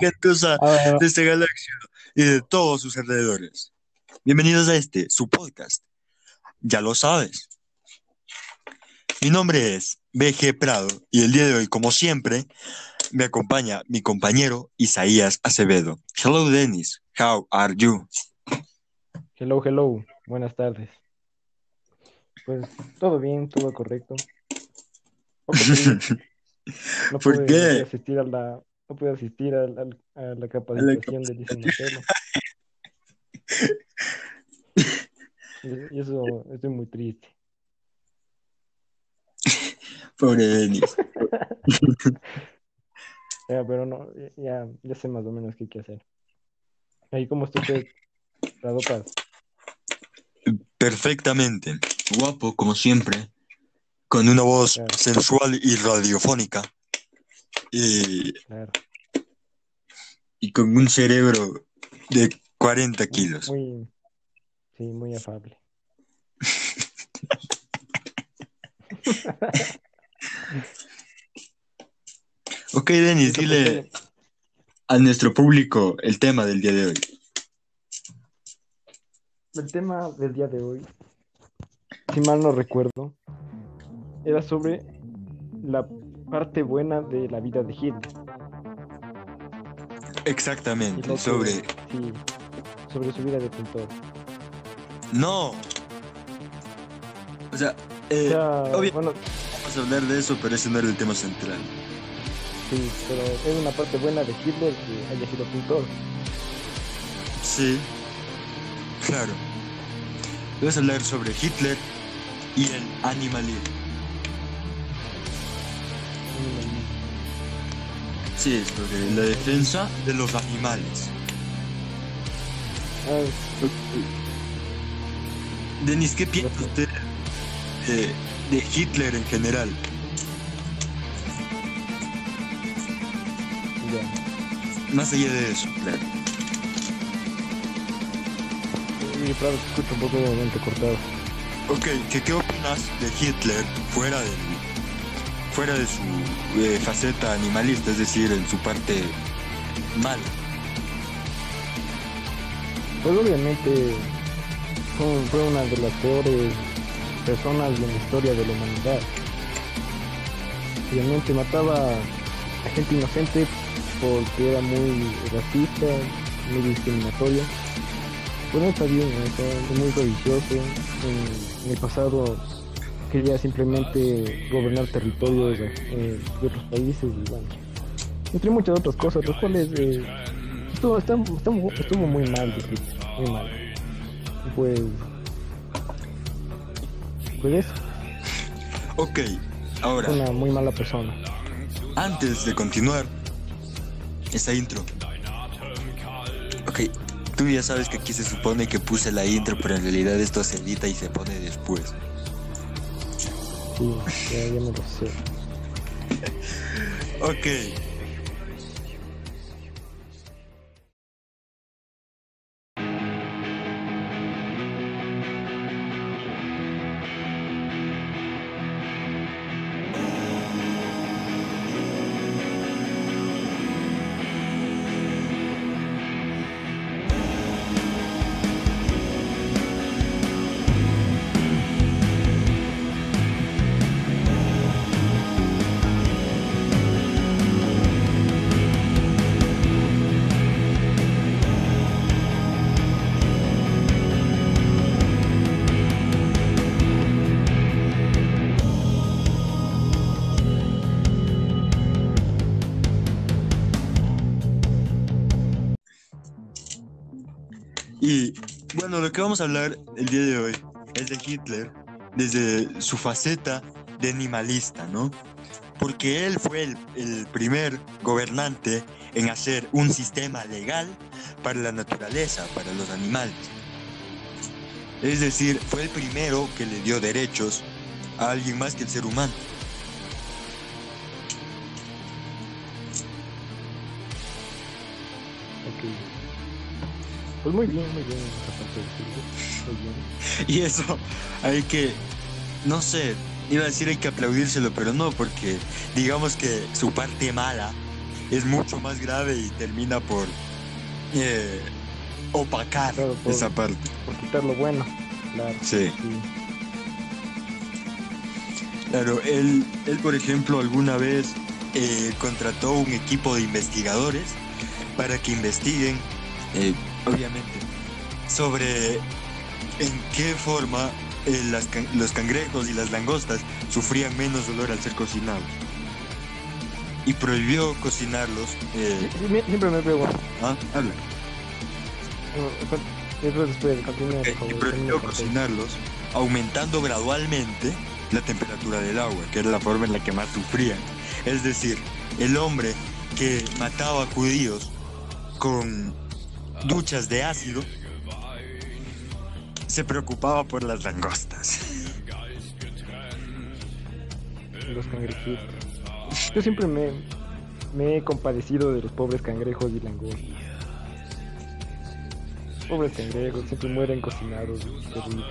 Gentuza de esta galaxia y de todos sus alrededores. Bienvenidos a este, su podcast. Ya lo sabes. Mi nombre es BG Prado y el día de hoy, como siempre, me acompaña mi compañero Isaías Acevedo. Hello, Dennis. How are you? hello, hello. Buenas tardes. Pues todo bien, todo correcto. No ¿Por pude, qué? no pude asistir a la, no pude asistir al- al- a la capacitación de Lisa Marcelo. Y, eso, estoy muy triste. Pobre Dennis. Ya, pero no, ya, ya sé más o menos qué hay que hacer. Ahí, ¿cómo usted, Radopas? Perfectamente. Guapo, como siempre. Con una voz Claro. sensual y radiofónica. Y, Claro. y con un cerebro de 40 kilos. Muy, sí, muy afable. Ok, Denis, dile a nuestro público el tema del día de hoy. El tema del día de hoy, si mal no recuerdo, era sobre la parte buena de la vida de Hitler. Exactamente, sobre... sí, sobre su vida de pintor. No. O sea, eh, O sea, obvio- bueno, vamos a hablar de eso, pero ese no era el tema central. sí, pero es una parte buena de Hitler que haya sido pintor. Sí, claro. Vamos a hablar sobre Hitler y el animalismo. Sí, sobre la defensa de los animales. Denis, ¿qué piensa usted de, de Hitler en general? Más allá de eso, claro. Y claro, te escucho un poco de momento cortado. Ok, ¿qué, opinas de Hitler fuera del fuera de su eh, faceta animalista, es decir, en su parte mala? Pues obviamente fue, una de las peores personas en la historia de la humanidad. Obviamente mataba a gente inocente porque era muy racista, muy discriminatorio. Pues no está bien. Está muy religioso. En, en el pasado quería simplemente gobernar territorios eh, de otros países y bueno, entre muchas otras cosas, las cuales eh, estuvo, está- estuvo, estuvo muy mal, muy mal. Pues, pues eso, Ok, ahora, una muy mala persona. antes de continuar esa intro. Ok, tú ya sabes que aquí se supone que puse la intro, pero en realidad esto se edita y se pone después. Sí, ya, ya me lo sé. Ok. Bueno, lo que vamos a hablar el día de hoy es de Hitler desde su faceta de animalista, ¿no? Porque él fue el, primer gobernante en hacer un sistema legal para la naturaleza, para los animales. Es decir, fue el primero que le dio derechos a alguien más que el ser humano. Ok. Pues muy bien, muy bien. Muy bien. Y eso hay que, no sé, iba a decir hay que aplaudírselo, pero no, porque digamos que su parte mala es mucho más grave y termina por eh, opacar Claro, por- esa parte. Por quitar lo bueno. Claro. Sí. Sí. Claro, él, él por ejemplo, alguna vez eh, contrató un equipo de investigadores para que investiguen, eh, obviamente, sobre en qué forma eh, las can- los cangrejos y las langostas sufrían menos dolor al ser cocinados. Y prohibió cocinarlos. eh, Siempre me pregunto. ¿ah? Habla. Después, continúa, Eh, y prohibió cocinarlos aumentando gradualmente la temperatura del agua, que era la forma en la que más sufrían. Es decir, el hombre que mataba judíos con duchas de ácido se preocupaba por las langostas. Los cangrejitos. Yo siempre me, me he compadecido de los pobres cangrejos y langostas. Pobres cangrejos, siempre mueren cocinados. terrible.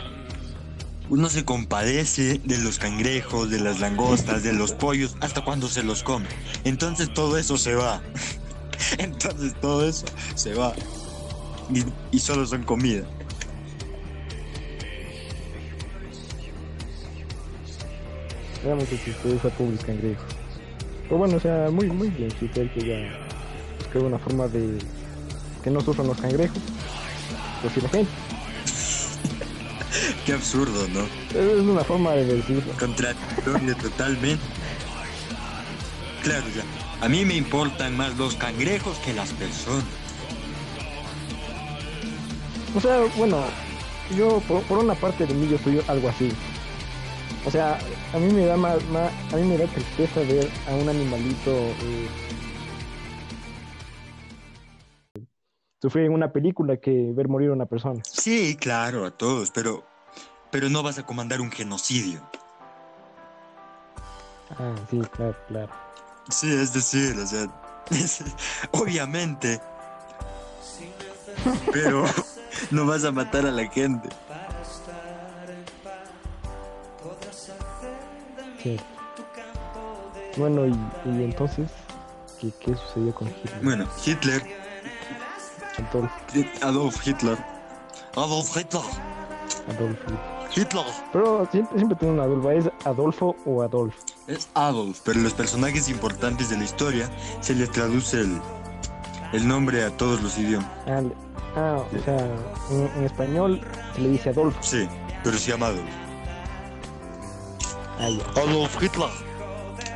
Uno se compadece de los cangrejos, de las langostas, de los pollos, hasta cuando se los come. Entonces todo eso se va. Entonces todo eso se va. Y, y solo son comida. Me da mucha tristeza, pobres cangrejos. Pero bueno, o sea, muy, muy bien, sí, que que ya buscar una forma de que no sufran los cangrejos. Pues sí, la gente. Qué absurdo, ¿no? Es una forma de decirlo. Contradictorio totalmente. Claro, ya. A mí me importan más los cangrejos que las personas. O sea, bueno, yo por, por una parte de mí yo soy algo así. O sea, a mí me da más, más- a mí me da tristeza ver a un animalito eh, sufrir en una película que ver morir a una persona. Sí, claro, a todos, pero, pero no vas a comandar un genocidio. Ah, sí, claro, claro. Sí, es decir, o sea, obviamente. Pero no vas a matar a la gente. Sí. Bueno, y, y entonces, ¿qué, ¿qué sucedió con Hitler? Bueno, Hitler, Adolf, Adolf Hitler. Adolf Hitler. Adolf Hitler. Hitler. Pero siempre, siempre tiene una Adolfo, ¿es Adolfo o Adolf? Es Adolf, pero los personajes importantes de la historia se les traduce el, el nombre a todos los idiomas. Ah, ah, o sea, en, en español se le dice Adolfo. Sí, pero se llama Adolf. Ah, ya, Adolf Hitler.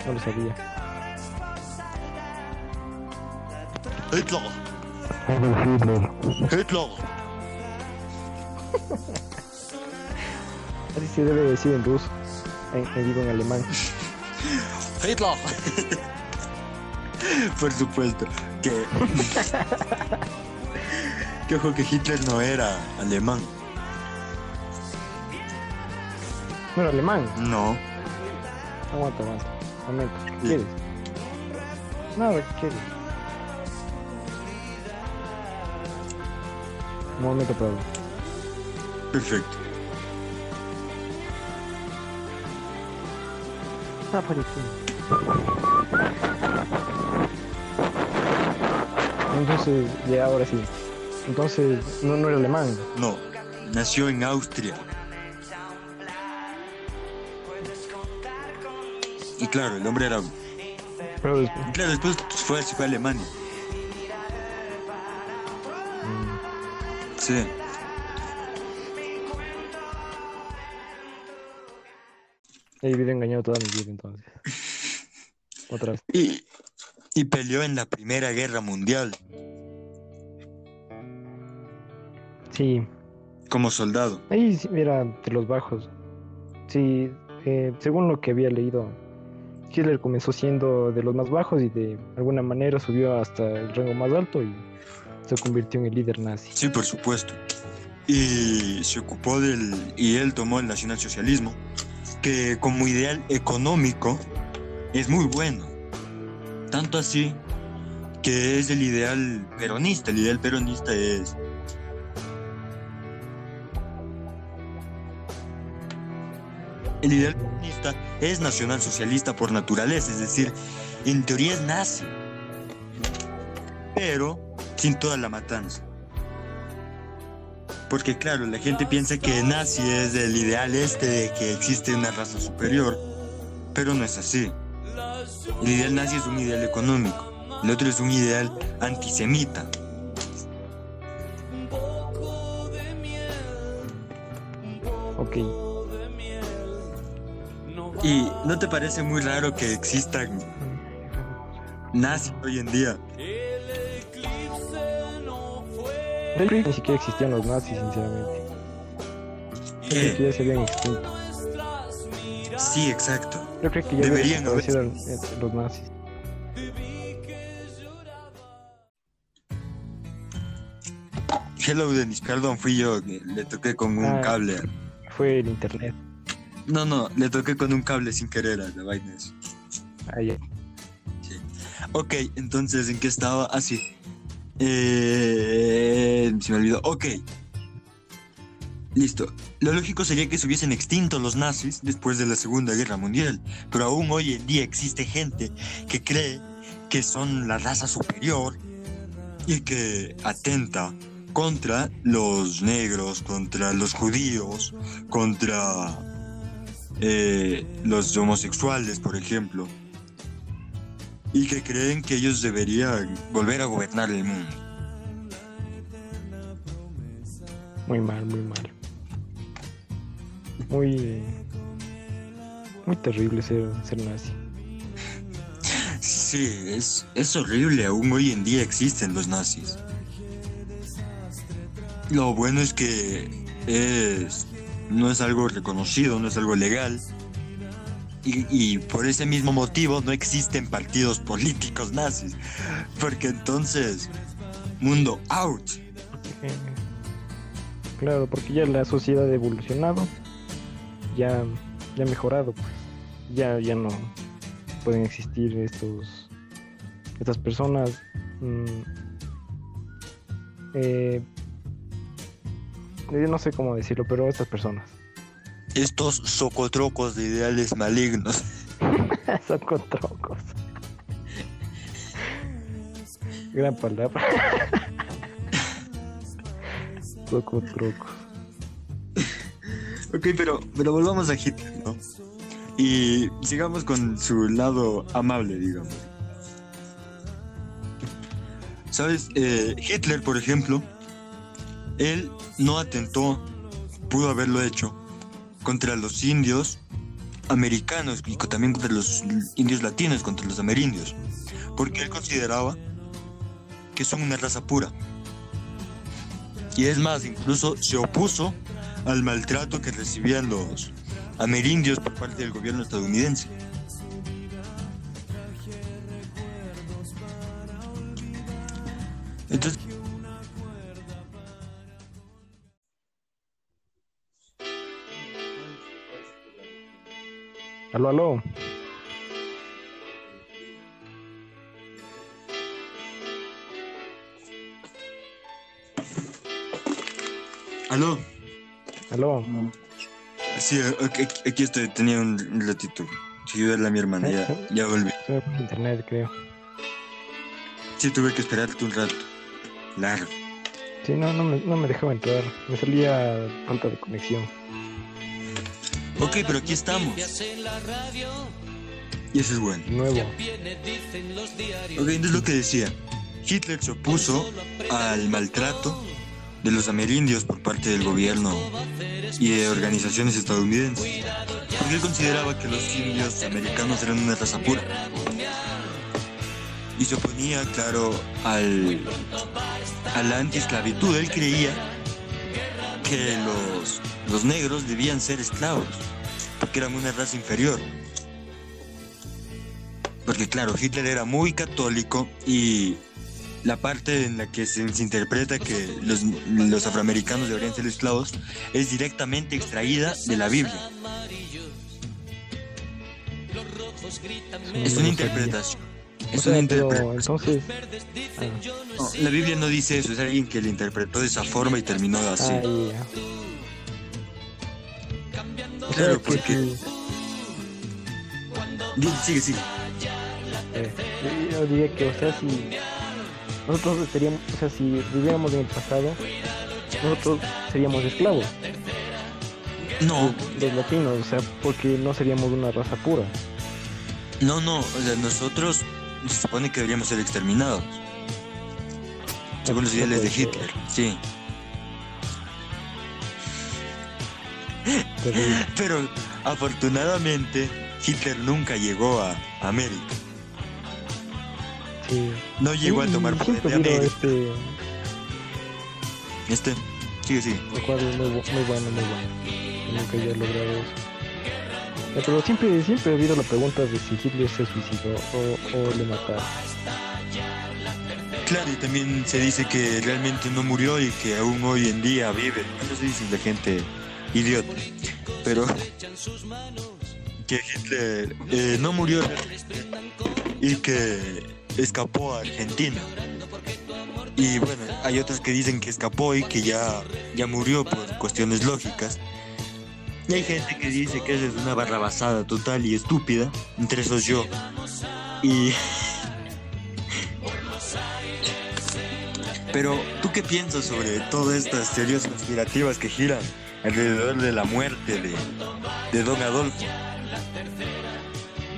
no lo sabía. Hitler. Adolf Hitler. Hitler. Así se debe decir en ruso. En, en- digo en alemán. Hitler. Por supuesto que. que ojo que Hitler no era alemán. Bueno, alemán. No. Aguanta, aguanta. Momento. ¿Qué Sí. quieres? Nada, ¿qué quieres? Un momento, Pablo. Perfecto. Por aquí. Entonces, ya ahora sí. Entonces, no, no era alemán. No. Nació en Austria. Y claro, el hombre era. Pero después. y Claro, después fue, se fue a Alemania. mm, Sí. He vivido engañado toda mi vida entonces. Otra vez. Y, y peleó en la Primera Guerra Mundial Sí, como soldado. ahí era de los bajos. Sí, eh, según lo que había leído, Hitler comenzó siendo de los más bajos y de alguna manera subió hasta el rango más alto y se convirtió en el líder nazi. Sí, por supuesto. Y se ocupó del. Y él tomó el nacionalsocialismo, que como ideal económico es muy bueno. Tanto así que es el ideal peronista. El ideal peronista es El ideal comunista es nacionalsocialista por naturaleza, es decir, en teoría es nazi, pero sin toda la matanza. Porque claro, la gente piensa que nazi es el ideal este de que existe una raza superior, pero no es así. El ideal nazi es un ideal económico, el otro es un ideal antisemita. Ok. ¿Y no te parece muy raro que existan nazis hoy en día? Yo creo que ni siquiera existían los nazis, sinceramente. Yo creo que ¿Qué? ya se habían extinto. Sí, exacto. Yo creo que ya Deberían desaparecido el- los nazis. Hello, Denis, perdón, fui yo, que le toqué con un Ah. cable. Fue el internet. No, no, le toqué con un cable sin querer a la vaina esa. Ah, ya. Ok, entonces, ¿en qué estaba? Ah, sí. Eh, se me olvidó. Ok. Listo. Lo lógico sería que se hubiesen extinto los nazis después de la Segunda Guerra Mundial. Pero aún hoy en día existe gente que cree que son la raza superior y que atenta contra los negros, contra los judíos, contra eh, los homosexuales, por ejemplo y que creen que ellos deberían volver a gobernar el mundo. Muy mal, muy mal. Muy. Muy terrible ser, ser nazi. Sí, es, es horrible, aún hoy en día existen los nazis. Lo bueno es que es, no es algo reconocido, no es algo legal. Y, y por ese mismo motivo no existen partidos políticos nazis. Porque entonces, mundo out. Claro, porque ya la sociedad ha evolucionado. Ya, ya ha mejorado, pues. Ya, ya no pueden existir estos. Estas personas. mm, eh, eh, no sé cómo decirlo, pero estas personas. Estos socotrocos de ideales malignos. Troncos. Gran palabra. Socotrocos. Ok, pero, pero volvamos a Hitler, ¿no? Y sigamos con su lado amable, digamos. ¿Sabes? Eh, Hitler, por ejemplo, él no atentó, pudo haberlo hecho, contra los indios americanos y también contra los indios latinos, contra los amerindios, porque él consideraba que son una raza pura. Y es más, incluso se opuso al maltrato que recibían los amerindios por parte del gobierno estadounidense. Aló, aló. aló. Aló. Sí, aquí, aquí estoy, tenía un ratito. Ayudarle a mi hermana, ya, ya volví. Internet, creo. Sí, tuve que esperarte un rato. Largo. Sí, no, no me, no me dejaba entrar. Me salía falta de conexión. Ok, pero aquí estamos. Y eso es bueno. Nuevo. Ok, entonces lo que decía. Hitler se opuso al maltrato de los amerindios por parte del gobierno y de organizaciones estadounidenses. Porque él consideraba que los indios americanos eran una raza pura. Y se oponía, claro, al, a la antiesclavitud. Él creía que los, los negros debían ser esclavos, porque eran una raza inferior. Porque claro, Hitler era muy católico y la parte en la que se, se interpreta que los, los afroamericanos deberían ser esclavos es directamente extraída de la Biblia. Es una interpretación. O Es sea, una pero entonces. No, la Biblia no dice eso, es alguien que la interpretó de esa forma y terminó así. Ah, ya. O sea Claro, que porque- si, Di- Sigue, sigue. Eh, yo diría que, o sea, si nosotros seríamos, o sea, si viviéramos en el pasado, nosotros seríamos esclavos, No, los latinos, o sea, porque no seríamos una raza pura. no, no. O sea, nosotros se supone que deberíamos ser exterminados. Según los ideales de Hitler, sí. Pero afortunadamente Hitler nunca llegó a América. Sí. No llegó a tomar poder de habido América. este Este, sigue, sigue. recuerdo muy, bu- muy bueno, muy bueno. Nunca haya logrado eso. Pero siempre, siempre ha habido la pregunta de si Hitler se suicidó o, le mataron. Claro, y también se dice que realmente no murió y que aún hoy en día vive. Eso se dice la gente idiota. Pero que Hitler eh, no murió y que escapó a Argentina. Y bueno, hay otros que dicen que escapó y que ya, ya murió por cuestiones lógicas. Y hay gente que dice que es una barrabasada total y estúpida, entre esos yo. Y Pero, ¿tú qué piensas sobre todas estas teorías conspirativas que giran alrededor de la muerte de, Don Adolfo?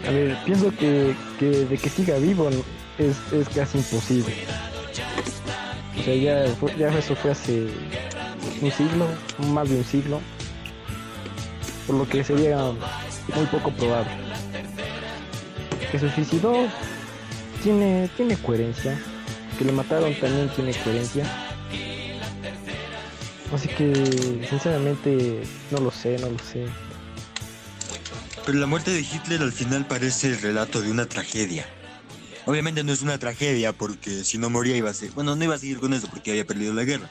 A ver, pienso que, que de que siga vivo es, es casi imposible. O sea, ya eso fue hace un siglo, más de un siglo. Por lo que sería muy poco probable. Que se suicidó tiene, tiene coherencia. Que le mataron también tiene coherencia. Así que, sinceramente, no lo sé, no lo sé. Pero la muerte de Hitler al final parece el relato de una tragedia. Obviamente no es una tragedia porque si no moría iba a ser... Bueno, no iba a seguir con eso porque había perdido la guerra.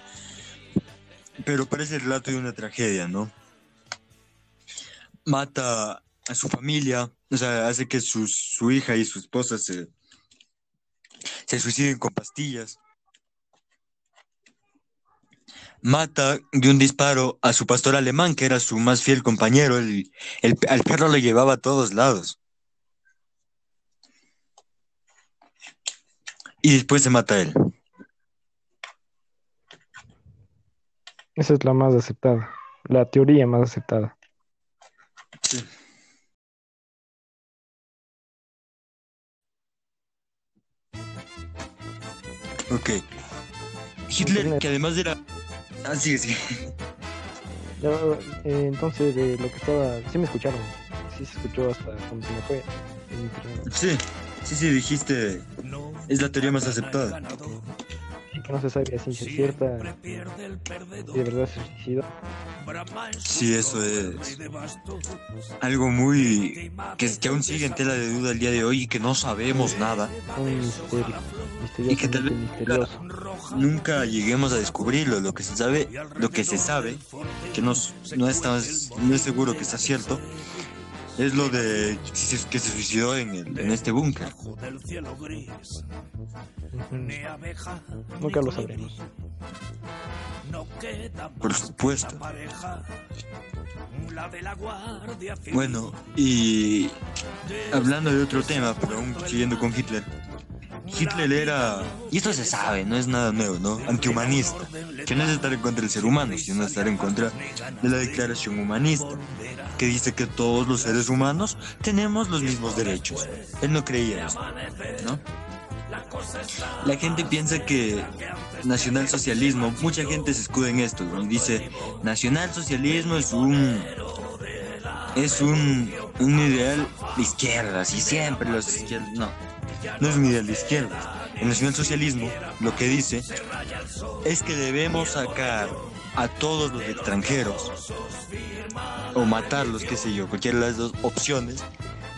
Pero parece el relato de una tragedia, ¿no? Mata a su familia, o sea, hace que su, su hija y su esposa se, se suiciden con pastillas. Mata de un disparo a su pastor alemán, que era su más fiel compañero. El, el, al perro lo llevaba a todos lados. Y después se mata a él. Esa es la más aceptada. La teoría más aceptada. Ok. Hitler, que además era... Ah, sí, sí. Ya, eh, entonces, de lo que estaba. Sí me escucharon. Sí se escuchó hasta cuando se me fue. Sí, sí, sí, dijiste... Es la teoría más aceptada. Que no se sabe a ciencia cierta. Si de verdad se suicidó. Sí, eso es algo muy... Que, que aún sigue en tela de duda el día de hoy y que no sabemos nada. Un misterio. Y que tal vez- misterioso. Nunca lleguemos a descubrirlo. Lo que se sabe, lo que se sabe, que no, no, está, no es seguro que está cierto, es lo de que se suicidó en, el- en este búnker. Nunca lo sabremos. Por supuesto. Bueno, y hablando de otro tema, pero aún siguiendo con Hitler. Hitler era, y esto se sabe, no es nada nuevo, ¿no? Antihumanista, que no es estar en contra del ser humano, sino estar en contra de la declaración humanista, que dice que todos los seres humanos tenemos los mismos derechos. Él no creía eso, ¿no? La gente piensa que nacionalsocialismo, mucha gente se escuda en esto y dice, nacionalsocialismo es un es un, un ideal de izquierdas y siempre los izquierdas, no, no es ideal de izquierdas. El nacionalsocialismo lo que dice es que debemos sacar a todos los extranjeros o matarlos, qué sé yo, cualquiera de las dos opciones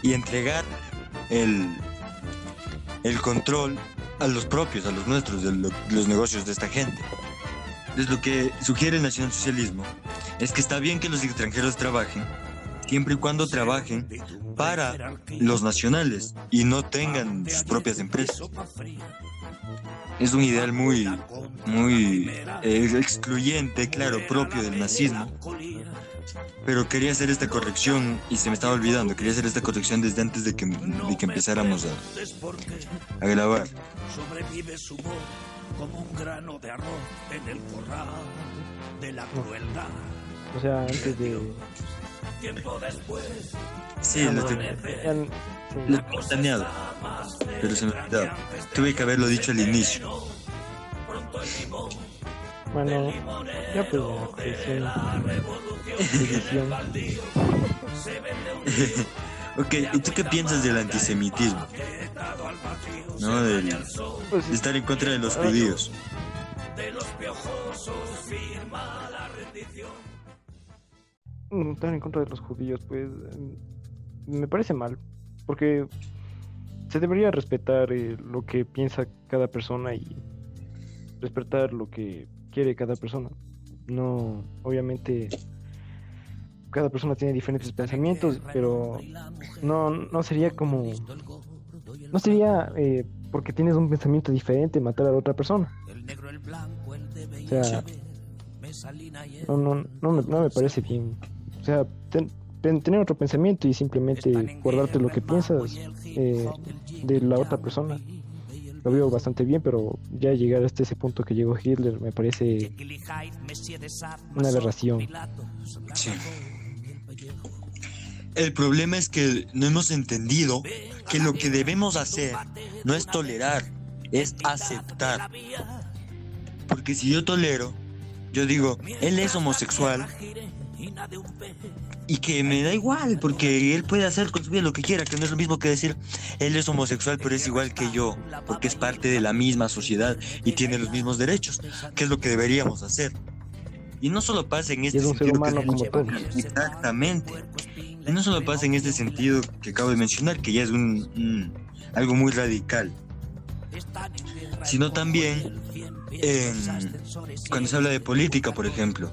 y entregar el, el control a los propios, a los nuestros, de lo- los negocios de esta gente. Entonces lo que sugiere el nacionalsocialismo es que está bien que los extranjeros trabajen, siempre y cuando trabajen para los nacionales y no tengan sus propias empresas. Es un ideal muy, muy eh, excluyente, claro, propio del nazismo, pero quería hacer esta corrección y se me estaba olvidando. Quería hacer esta corrección desde antes de que, de que empezáramos a, a grabar. Sobrevive su voz como un grano de arroz en el corral de la crueldad. O sea, antes de. Tiempo después. Sí, lo tengo. Lo he planeado, pero se me olvidó. Tuve que haberlo dicho al inicio. Bueno, ya pues ok, ¿y tú qué piensas del antisemitismo? ¿No? Del, pues de estar en contra de los judíos. Mm, estar en contra de los judíos, pues mm, me parece mal, porque se debería respetar eh, lo que piensa cada persona y respetar lo que quiere cada persona. No, obviamente, cada persona tiene diferentes pensamientos, pero no, no sería como, no sería eh, porque tienes un pensamiento diferente matar a la otra persona. O sea, no, no, no, me, no me parece bien. O sea, tener otro pensamiento y simplemente guardarte lo que piensas eh, de la otra persona lo veo bastante bien, pero ya llegar hasta ese punto que llegó Hitler me parece una aberración. Sí. El problema es que no hemos entendido que lo que debemos hacer no es tolerar, es aceptar. Porque si yo tolero, yo digo, él es homosexual, y que me da igual, porque él puede hacer con su vida lo que quiera, que no es lo mismo que decir, él es homosexual, pero es igual que yo, porque es parte de la misma sociedad y tiene los mismos derechos, que es lo que deberíamos hacer. Y no solo pasa en este sentido. Exactamente. Y no solo pasa en este sentido que acabo de mencionar, que ya es un, algo muy radical, sino también cuando se habla de política, por ejemplo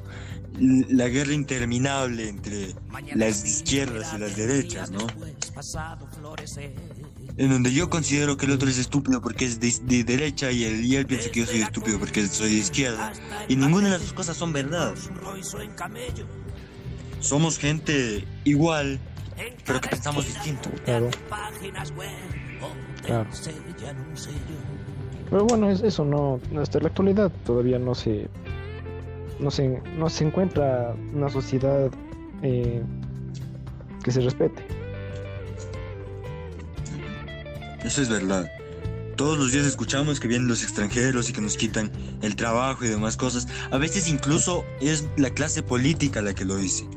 la guerra interminable entre las izquierdas y las derechas, ¿no? En donde yo considero que el otro es estúpido porque es de, derecha y él, y él piensa que yo soy estúpido porque soy de izquierda. Y ninguna de las dos cosas son verdad. Somos gente igual, pero que pensamos distinto. Claro. Claro. Pero bueno, eso no, hasta la actualidad todavía no se no se, no se encuentra una sociedad eh, que se respete. Eso es verdad. Todos los días escuchamos que vienen los extranjeros y que nos quitan el trabajo y demás cosas. A veces incluso es la clase política la que lo dice.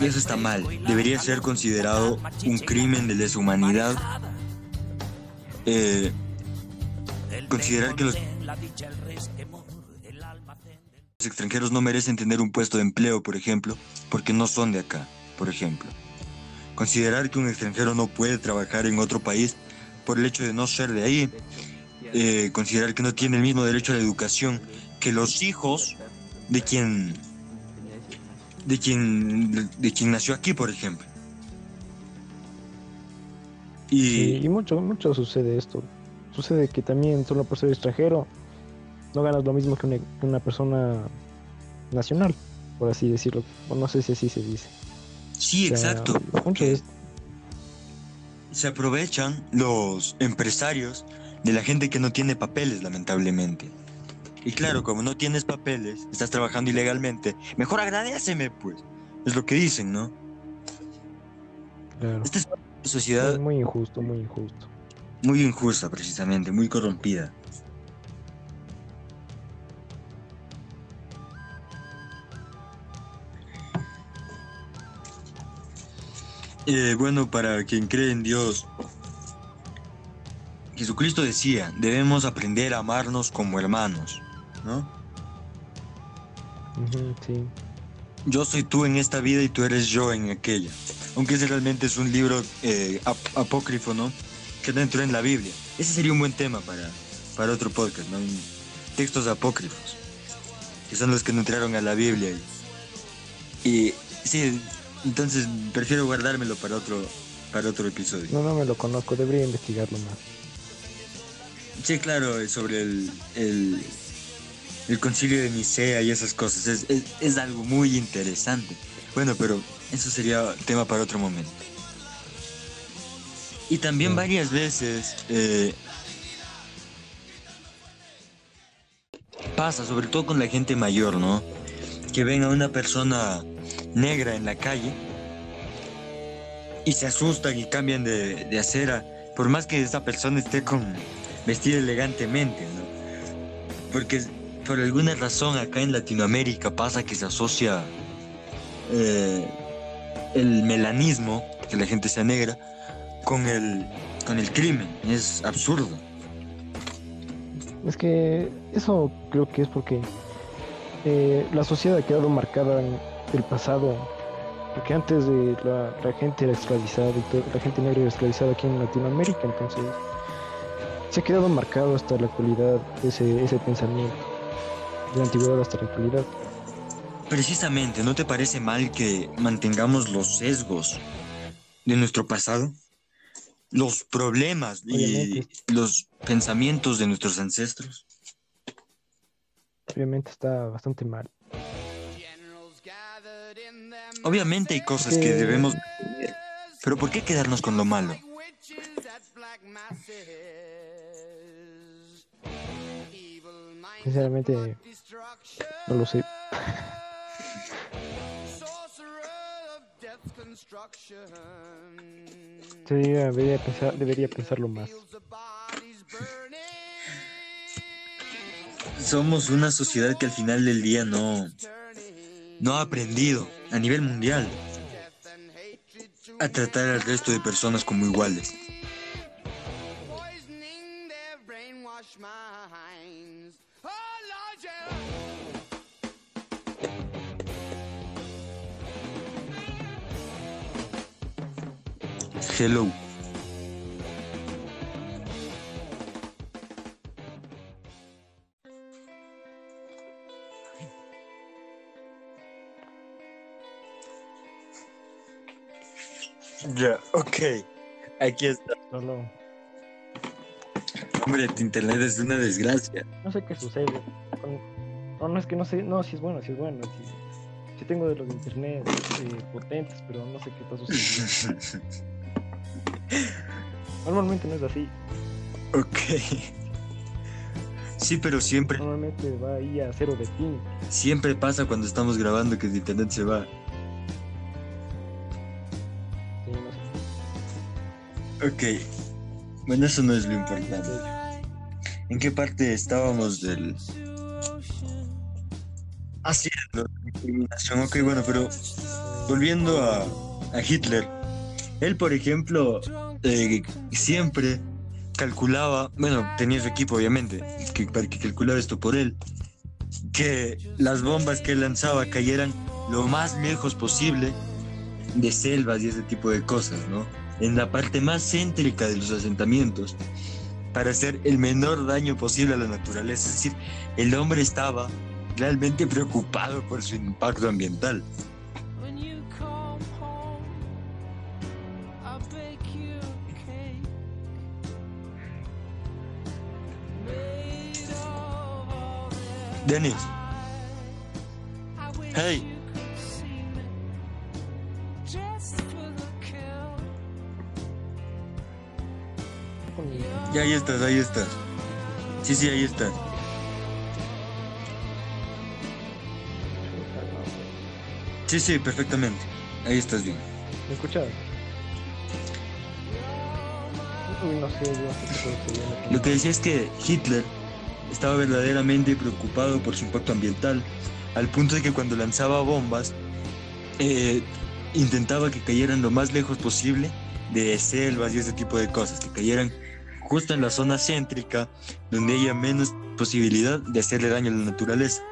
Y eso está mal. Debería ser considerado un crimen de lesa humanidad. Eh, considerar que los los extranjeros no merecen tener un puesto de empleo, por ejemplo, porque no son de acá, por ejemplo. Considerar que un extranjero no puede trabajar en otro país por el hecho de no ser de ahí. Eh, considerar que no tiene el mismo derecho a la educación que los hijos de quien de quien de, quien nació aquí, por ejemplo. Y, y mucho mucho sucede esto. Sucede que también solo por ser extranjero no ganas lo mismo que una, persona nacional, por así decirlo. O no sé si así se dice. Sí, exacto. Se aprovechan los empresarios de la gente que no tiene papeles, lamentablemente. Y claro, como no tienes papeles, estás trabajando ilegalmente, mejor agradeceme, pues. Es lo que dicen, ¿no? Claro. Esta es una sociedad... Muy injusto, muy injusto. Muy injusta, precisamente, muy corrompida. Eh, bueno, para quien cree en Dios, Jesucristo decía, debemos aprender a amarnos como hermanos, ¿no? sí. Yo soy tú en esta vida y tú eres yo en aquella. Aunque ese realmente es un libro eh, apócrifo, ¿no? Que no entró en la Biblia. Ese sería un buen tema para, para otro podcast, ¿no? Textos apócrifos, que son los que no entraron a la Biblia. Y, y sí, entonces prefiero guardármelo para otro, para otro episodio. No, no me lo conozco, debería investigarlo más. Sí, claro, sobre el, el, el concilio de Nicea y esas cosas. Es, es, es algo muy interesante. Bueno, pero eso sería tema para otro momento. Y también varias veces eh, pasa, sobre todo con la gente mayor, ¿no? Que ven a una persona negra en la calle y se asustan y cambian de, acera, por más que esa persona esté con vestida elegantemente. Porque por alguna razón acá en Latinoamérica pasa que se asocia eh, el melanismo, que la gente sea negra, con el, con el crimen. Es absurdo. Es que eso creo que es porque eh, la sociedad ha quedado marcada en el pasado. Porque antes de la, la gente era esclavizada la gente negra era esclavizada aquí en Latinoamérica, entonces se ha quedado marcado hasta la actualidad ese, ese pensamiento, de la antigüedad hasta la actualidad. Precisamente, ¿no te parece mal que mantengamos los sesgos de nuestro pasado? Los problemas y los pensamientos de nuestros ancestros. Obviamente está bastante mal. Obviamente hay cosas que debemos pero ¿por qué quedarnos con lo malo? Sinceramente, no lo sé. Debería, debería, pensar, debería pensarlo más. Somos una sociedad que al final del día no, no ha aprendido a nivel mundial a tratar al resto de personas como iguales. Hello. Ok. Aquí está. Solo, Hombre, tu internet es una desgracia. no sé qué sucede. No, no es que no sé, no, si es bueno, si es bueno. Si, si tengo de los de internet eh, potentes, pero no sé qué está sucediendo. Normalmente no es así. ok. Sí, pero siempre, Normalmente va ahí a cero de ping. siempre pasa cuando estamos grabando que el internet se va. Ok. Bueno, eso no es lo importante. ¿En qué parte estábamos del...? Ah, discriminación. Ok, bueno, pero volviendo a, a Hitler, él, por ejemplo, eh, siempre calculaba, bueno, tenía su equipo, obviamente, que, para que calculaba esto por él, que las bombas que lanzaba cayeran lo más lejos posible de selvas y ese tipo de cosas, ¿no? En la parte más céntrica de los asentamientos, para hacer el menor daño posible a la naturaleza. Es decir, el hombre estaba realmente preocupado por su impacto ambiental. When you ya ahí estás, ahí estás. Sí, sí, ahí estás. Sí, sí, perfectamente. Ahí estás bien. ¿Me escuchas? No sé, yo. Lo que decía es que Hitler estaba verdaderamente preocupado por su impacto ambiental, al punto de que cuando lanzaba bombas, eh, intentaba que cayeran lo más lejos posible de selvas y ese tipo de cosas, que cayeran justo en la zona céntrica, donde haya menos posibilidad de hacerle daño a la naturaleza.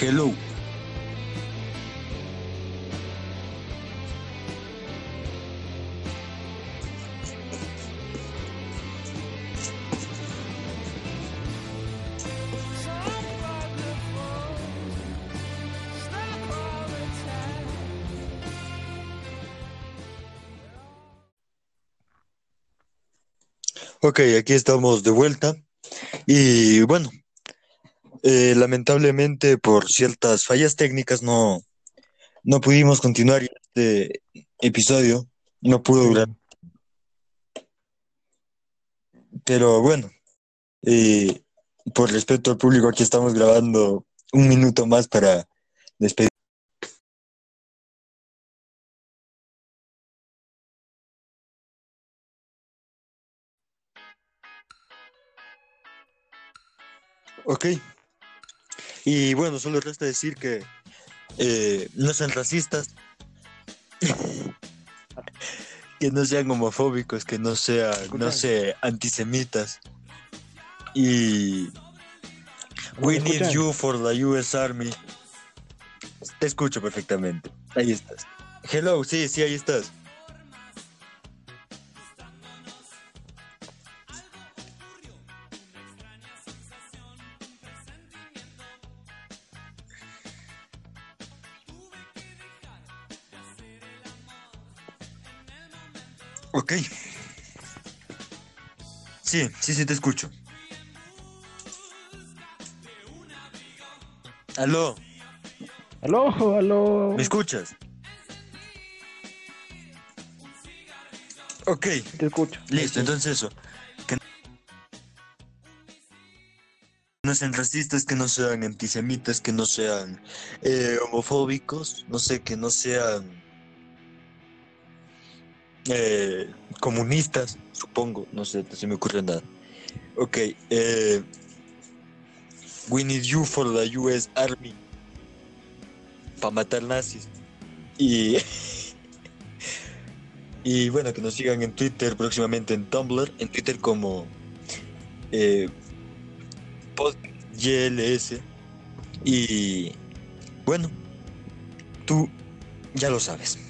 Hello. Ok, aquí estamos de vuelta. Y bueno, eh, lamentablemente por ciertas fallas técnicas no, no pudimos continuar este episodio. No pudo durar. Pero bueno, eh, por respeto al público, aquí estamos grabando un minuto más para despedir. Ok. Y bueno, solo resta decir que eh, no sean racistas, que no sean homofóbicos, que no sean, no sé, antisemitas. Y we ¿Me need you for the US Army. Te escucho perfectamente. Ahí estás. Hello, sí, sí, ahí estás. Ok. Sí, sí, sí, te escucho. Aló, Aló, aló. ¿me escuchas? Ok, Te escucho. listo, entonces eso. Que no sean racistas, que no sean antisemitas, que no sean eh, homofóbicos, no sé, que no sean eh, comunistas, supongo, no sé, no se me ocurre nada. Ok, eh, we need you for the US Army para matar nazis. Y, y bueno, que nos sigan en Twitter, próximamente en Tumblr, en Twitter como eh, PodGLS. Y bueno, tú ya lo sabes.